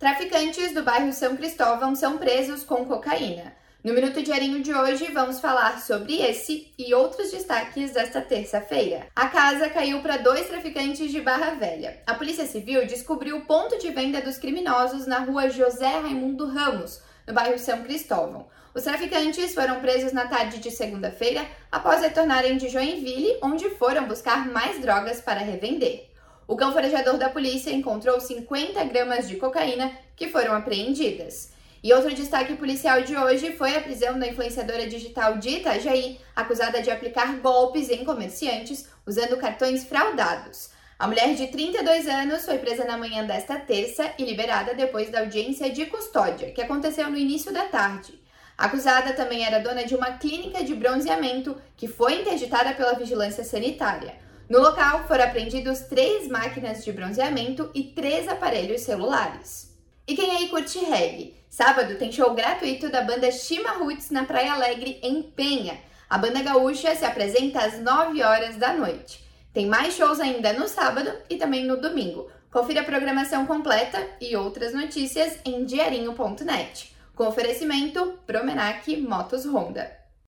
Traficantes do bairro São Cristóvão são presos com cocaína. No Minuto Diarinho de hoje, vamos falar sobre esse e outros destaques desta terça-feira. A casa caiu para dois traficantes de Barra Velha. A Polícia Civil descobriu o ponto de venda dos criminosos na rua José Raimundo Ramos, no bairro São Cristóvão. Os traficantes foram presos na tarde de segunda-feira após retornarem de Joinville, onde foram buscar mais drogas para revender. O cão farejador da polícia encontrou 50 gramas de cocaína que foram apreendidas. E outro destaque policial de hoje foi a prisão da influenciadora digital de Itajaí, acusada de aplicar golpes em comerciantes usando cartões fraudados. A mulher de 32 anos foi presa na manhã desta terça e liberada depois da audiência de custódia, que aconteceu no início da tarde. A acusada também era dona de uma clínica de bronzeamento que foi interditada pela vigilância sanitária. No local foram apreendidos três máquinas de bronzeamento e três aparelhos celulares. E quem aí curte reggae? Sábado tem show gratuito da banda Shima Roots na Praia Alegre, em Penha. A banda gaúcha se apresenta às 9 horas da noite. Tem mais shows ainda no sábado e também no domingo. Confira a programação completa e outras notícias em diarinho.net. Com oferecimento Promenac Motos Honda.